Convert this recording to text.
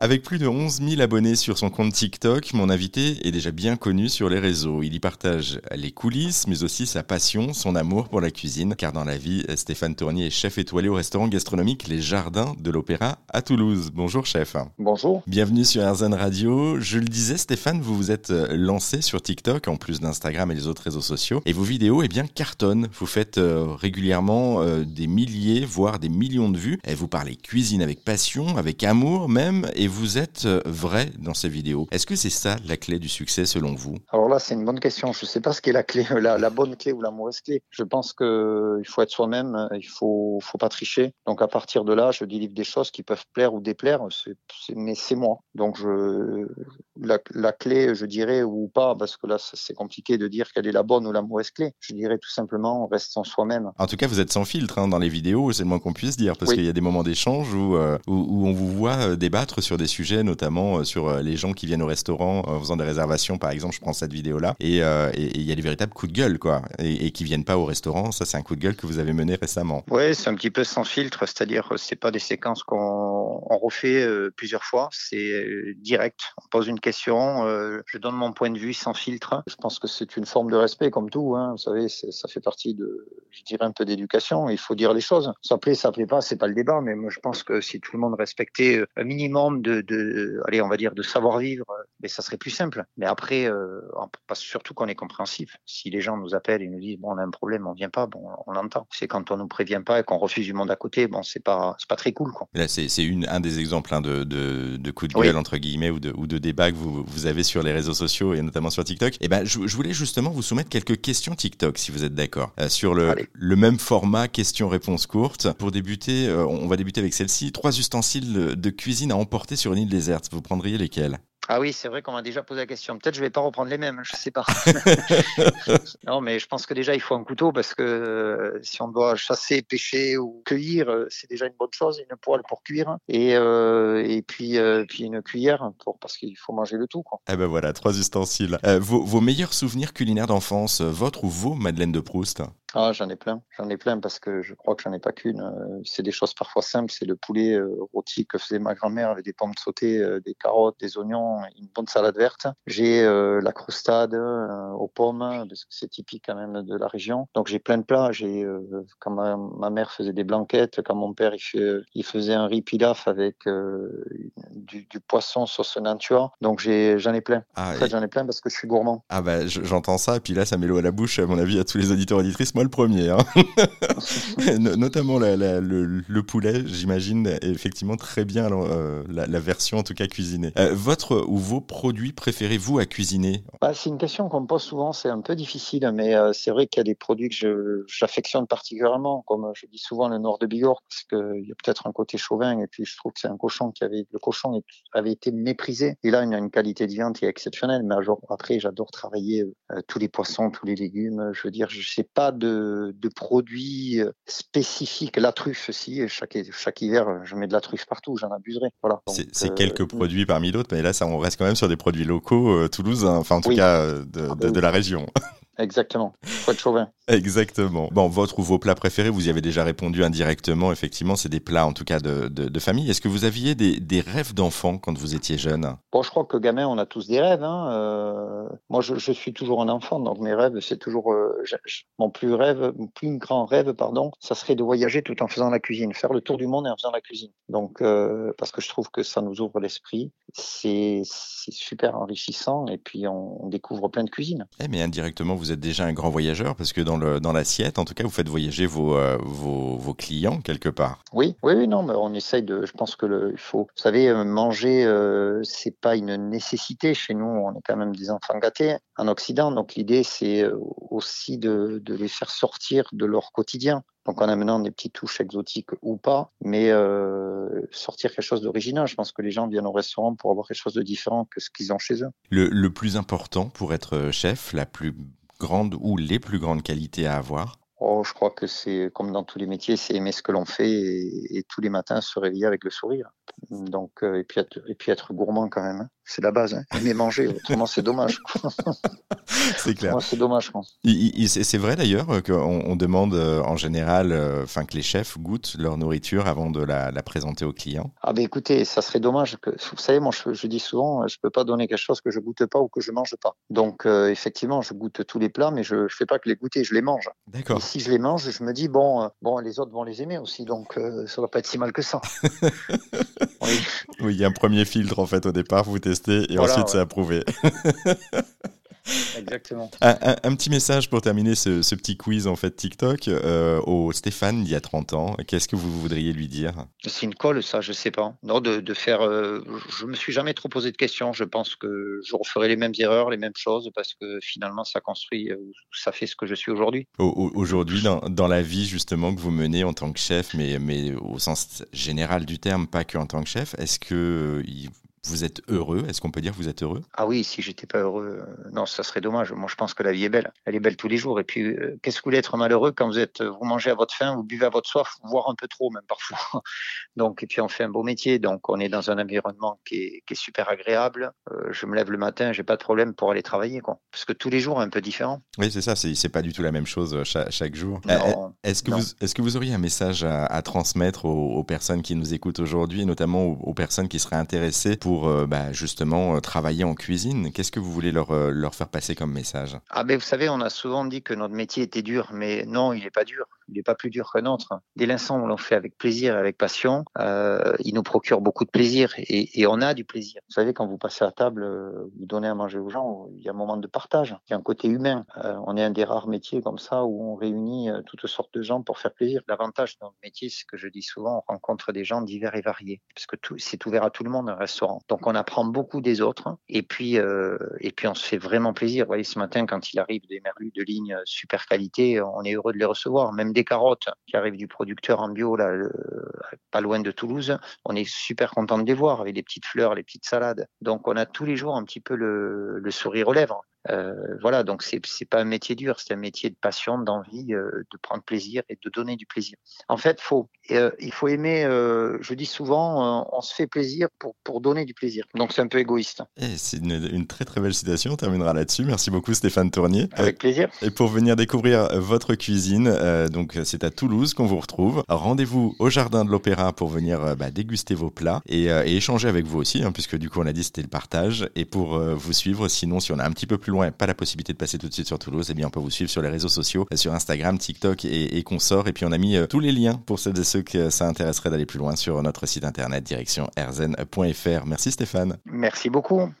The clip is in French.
Avec plus de 11 000 abonnés sur son compte TikTok, mon invité est déjà bien connu sur les réseaux. Il y partage les coulisses, mais aussi sa passion, son amour pour la cuisine. Car dans la vie, Stéphane Tournier est chef étoilé au restaurant gastronomique Les Jardins de l'Opéra à Toulouse. Bonjour chef. Bonjour. Bienvenue sur RZN Radio. Je le disais, Stéphane, vous vous êtes lancé sur TikTok, en plus d'Instagram et les autres réseaux sociaux. Et vos vidéos, eh bien, cartonnent. Vous faites euh, régulièrement euh, des milliers, voire des millions de vues. Et vous parlez cuisine avec passion, avec amour même. Et vous êtes euh, vrai dans ces vidéos. Est-ce que c'est ça la clé du succès selon vous? Alors là, c'est une bonne question. Je ne sais pas ce qu'est la clé, la, bonne clé ou la mauvaise clé. Je pense qu'il faut être soi-même, il faut, faut pas tricher. Donc à partir de là, je délivre des choses qui peuvent plaire ou déplaire, mais c'est moi. Donc je, la, la, clé, je dirais, ou pas, parce que là, c'est compliqué de dire quelle est la bonne ou la mauvaise clé. Je dirais tout simplement, reste en soi-même. En tout cas, vous êtes sans filtre hein, dans les vidéos, c'est le moins qu'on puisse dire, parce qu'il y a des moments d'échange où, euh, où, où, on vous voit euh, débattre sur des sujets notamment euh, sur euh, les gens qui viennent au restaurant en faisant des réservations, par exemple. Je prends cette vidéo-là. Et euh, il y a des véritables coups de gueule, quoi. Et, et qui viennent pas au restaurant. Ça, c'est un coup de gueule que vous avez mené récemment. Ouais, c'est un petit peu sans filtre. C'est-à-dire, c'est pas des séquences qu'on refait plusieurs fois. C'est direct. On pose une question. je donne mon point de vue sans filtre. Je pense que c'est une forme de respect, comme tout. Hein. Vous savez, ça fait partie de, je dirais, un peu d'éducation. Il faut dire les choses. Ça plaît, ça plaît pas, c'est pas le débat. Mais moi, je pense que si tout le monde respectait un minimum de, de allez, on va dire, de savoir-vivre, euh, mais ça serait plus simple. Mais après, euh, surtout qu'on est compréhensif. Si les gens nous appellent et nous disent, bon, on a un problème, on vient pas, bon, on l'entend. C'est quand on nous prévient pas et qu'on refuse du monde à côté, bon, c'est pas, c'est pas très cool, quoi. Là, c'est, c'est une, un des exemples hein, de, de, de coups de gueule, entre guillemets, ou de, ou de débat que vous, vous avez sur les réseaux sociaux et notamment sur TikTok. Et eh ben, je, je, voulais justement vous soumettre quelques questions TikTok, si vous êtes d'accord, euh, sur le, le même format questions-réponses courtes. Pour débuter, on va débuter avec celle-ci. Trois ustensiles de cuisine à emporter sur une île déserte. Vous prendriez lesquels? Ah oui, c'est vrai qu'on m'a déjà posé la question. Peut-être je vais pas reprendre les mêmes, je sais pas. non, mais je pense que déjà il faut un couteau parce que euh, si on doit chasser, pêcher ou cueillir, euh, c'est déjà une bonne chose. Une poêle pour cuire et euh, et puis puis une cuillère pour parce qu'il faut manger le tout. Quoi. Eh ben voilà, trois ustensiles. Vos, vos, meilleurs souvenirs culinaires d'enfance, votre ou vos Madeleine de Proust? Ah, j'en ai plein, j'en ai plein parce que je crois que j'en ai pas qu'une. C'est des choses parfois simples, c'est le poulet rôti que faisait ma grand-mère avec des pommes sautées, des carottes, des oignons, une bonne salade verte. J'ai la croustade aux pommes parce que c'est typique quand même de la région. Donc j'ai plein de plats. J'ai quand ma, mère faisait des blanquettes, quand mon père il, il faisait un riz pilaf avec du, du, poisson sauce nantua. Donc j'ai j'en ai plein. Ah, en fait, j'en ai plein parce que je suis gourmand. Ah bah j'entends ça et puis là ça met l'eau à la bouche à mon avis à tous les auditeurs auditrices le premier. Hein. Notamment le, poulet, j'imagine effectivement très bien euh, la, version en tout cas cuisinée. Euh, votre ou vos produits préférez vous à cuisiner bah, C'est une question qu'on me pose souvent, c'est un peu difficile, mais euh, c'est vrai qu'il y a des produits que j'affectionne particulièrement, comme je dis souvent le nord de Bigorre, parce qu'il y a peut-être un côté chauvin, et puis je trouve que c'est un cochon qui avait, le cochon avait été méprisé. Et là, il y a une qualité de viande qui est exceptionnelle, mais après, j'adore travailler tous les poissons, tous les légumes. Je veux dire, je sais pas de de, produits euh, spécifiques. La truffe aussi, chaque, chaque hiver, je mets de la truffe partout, j'en abuserai. Voilà. C'est quelques euh, produits parmi d'autres, mais là, ça, on reste quand même sur des produits locaux euh, toulouse, enfin en tout cas de, de, de la région. Exactement. Faut être chauvin. Exactement. Bon, votre ou vos plats préférés, vous y avez déjà répondu indirectement. Effectivement, c'est des plats en tout cas de, de, de famille. Est-ce que vous aviez des, des rêves d'enfant quand vous étiez jeune? Bon, je crois que gamin, on a tous des rêves. Hein. Euh, moi, je, je, suis toujours un enfant, donc mes rêves, c'est toujours euh, mon plus rêve, mon plus grand rêve, pardon, ça serait de voyager tout en faisant la cuisine, faire le tour du monde et en faisant la cuisine. Donc, euh, parce que je trouve que ça nous ouvre l'esprit, c'est super enrichissant et puis on, on découvre plein de cuisines. Eh, mais indirectement, vous vous êtes déjà un grand voyageur parce que dans l'assiette, en tout cas, vous faites voyager vos, euh, clients quelque part. Oui, oui, non, mais on essaye de. Je pense que le, il faut. Vous savez, euh, manger, euh, c'est pas une nécessité chez nous. On est quand même des enfants gâtés en Occident, donc l'idée c'est aussi de les faire sortir de leur quotidien. Donc en amenant des petites touches exotiques ou pas, mais euh, sortir quelque chose d'original. Je pense que les gens viennent au restaurant pour avoir quelque chose de différent que ce qu'ils ont chez eux. Le, le plus important pour être chef, la plus grande ou les plus grandes qualités à avoir? Oh, je crois que c'est comme dans tous les métiers, c'est aimer ce que l'on fait et, et, tous les matins se réveiller avec le sourire. Donc, euh, et, puis être, et puis être gourmand quand même. Hein. c'est la base. Hein. Aimer manger, autrement c'est dommage. c'est clair. c'est dommage. C'est vrai d'ailleurs qu'on on demande en général, enfin que les chefs goûtent leur nourriture avant de la, présenter aux clients. Ah ben écoutez, ça serait dommage que, vous savez, moi je, je dis souvent, je peux pas donner quelque chose que je goûte pas ou que je mange pas. Donc effectivement, je goûte tous les plats, mais je, je fais pas que les goûter, je les mange. D'accord. Et si je les mange, je me dis bon, bon, les autres vont les aimer aussi, donc ça va pas être si mal que ça. oui. il y a un premier filtre en fait au départ, vous testez et ensuite c'est approuvé. Exactement. Un, petit message pour terminer ce, petit quiz en fait TikTok euh, au Stéphane il y a 30 ans. Qu'est-ce que vous voudriez lui dire? C'est une colle, ça, je sais pas. Non, de, de faire. Euh, je me suis jamais trop posé de questions. Je pense que je referai les mêmes erreurs, les mêmes choses, parce que finalement, ça construit, euh, ça fait ce que je suis aujourd'hui. Aujourd'hui, dans, dans, la vie justement que vous menez en tant que chef, mais, mais au sens général du terme, pas que en tant que chef, est-ce que vous êtes heureux? Est-ce qu'on peut dire que vous êtes heureux? Ah oui, si j'étais pas heureux, euh, non, ça serait dommage. Moi, je pense que la vie est belle. Elle est belle tous les jours. Et puis, euh, qu'est-ce que vous voulez être malheureux quand vous êtes, vous mangez à votre faim, vous buvez à votre soif, voire un peu trop même parfois? Donc, et puis on fait un beau métier. Donc, on est dans un environnement qui est, qui est super agréable. Euh, je me lève le matin, j'ai pas de problème pour aller travailler, quoi. Parce que tous les jours, un peu différent. Oui, c'est ça. C'est pas du tout la même chose chaque, jour. Est-ce que vous, est-ce que vous auriez un message à, transmettre aux, personnes qui nous écoutent aujourd'hui, notamment aux, personnes qui seraient intéressées pour bah, justement euh, travailler en cuisine. Qu'est-ce que vous voulez leur, euh, leur faire passer comme message? Ah ben vous savez, on a souvent dit que notre métier était dur, mais non, il n'est pas dur il n'est pas plus dur que notre. Dès l'instant où l'on fait avec plaisir et avec passion, euh, il nous procure beaucoup de plaisir et, on a du plaisir. Vous savez, quand vous passez à table, euh, vous donnez à manger aux gens, il y a un moment de partage, il y a un côté humain. Euh, on est un des rares métiers comme ça où on réunit euh, toutes sortes de gens pour faire plaisir. L'avantage de notre métier, c'est que je dis souvent, on rencontre des gens divers et variés, parce que c'est ouvert à tout le monde un restaurant. Donc on apprend beaucoup des autres et puis euh, et puis on se fait vraiment plaisir. Vous voyez, ce matin, quand il arrive des merlus de ligne super qualité, on est heureux de les recevoir, même des carottes qui arrivent du producteur en bio, là, pas loin de Toulouse. On est super content de les voir avec les petites fleurs, les petites salades. Donc, on a tous les jours un petit peu le sourire aux lèvres. Euh, voilà, donc c'est c'est pas un métier dur, c'est un métier de passion, d'envie, euh, de prendre plaisir et de donner du plaisir. En fait, faut euh, il faut aimer. je dis souvent, on se fait plaisir pour pour donner du plaisir. Donc c'est un peu égoïste. Eh, c'est une, une, très très belle citation. On terminera là-dessus. Merci beaucoup Stéphane Tournier. Avec plaisir. Et pour venir découvrir votre cuisine, donc c'est à Toulouse qu'on vous retrouve. Rendez-vous au jardin de l'Opéra pour venir bah, déguster vos plats et, et, échanger avec vous aussi, hein, puisque du coup on a dit c'était le partage. Et pour vous suivre, sinon si on a un petit peu plus loin pas la possibilité de passer tout de suite sur Toulouse, eh bien on peut vous suivre sur les réseaux sociaux, sur Instagram, TikTok et, consorts. Et puis on a mis euh, tous les liens pour celles et ceux que ça intéresserait d'aller plus loin sur notre site internet direction erzen.fr. Merci Stéphane. Merci beaucoup.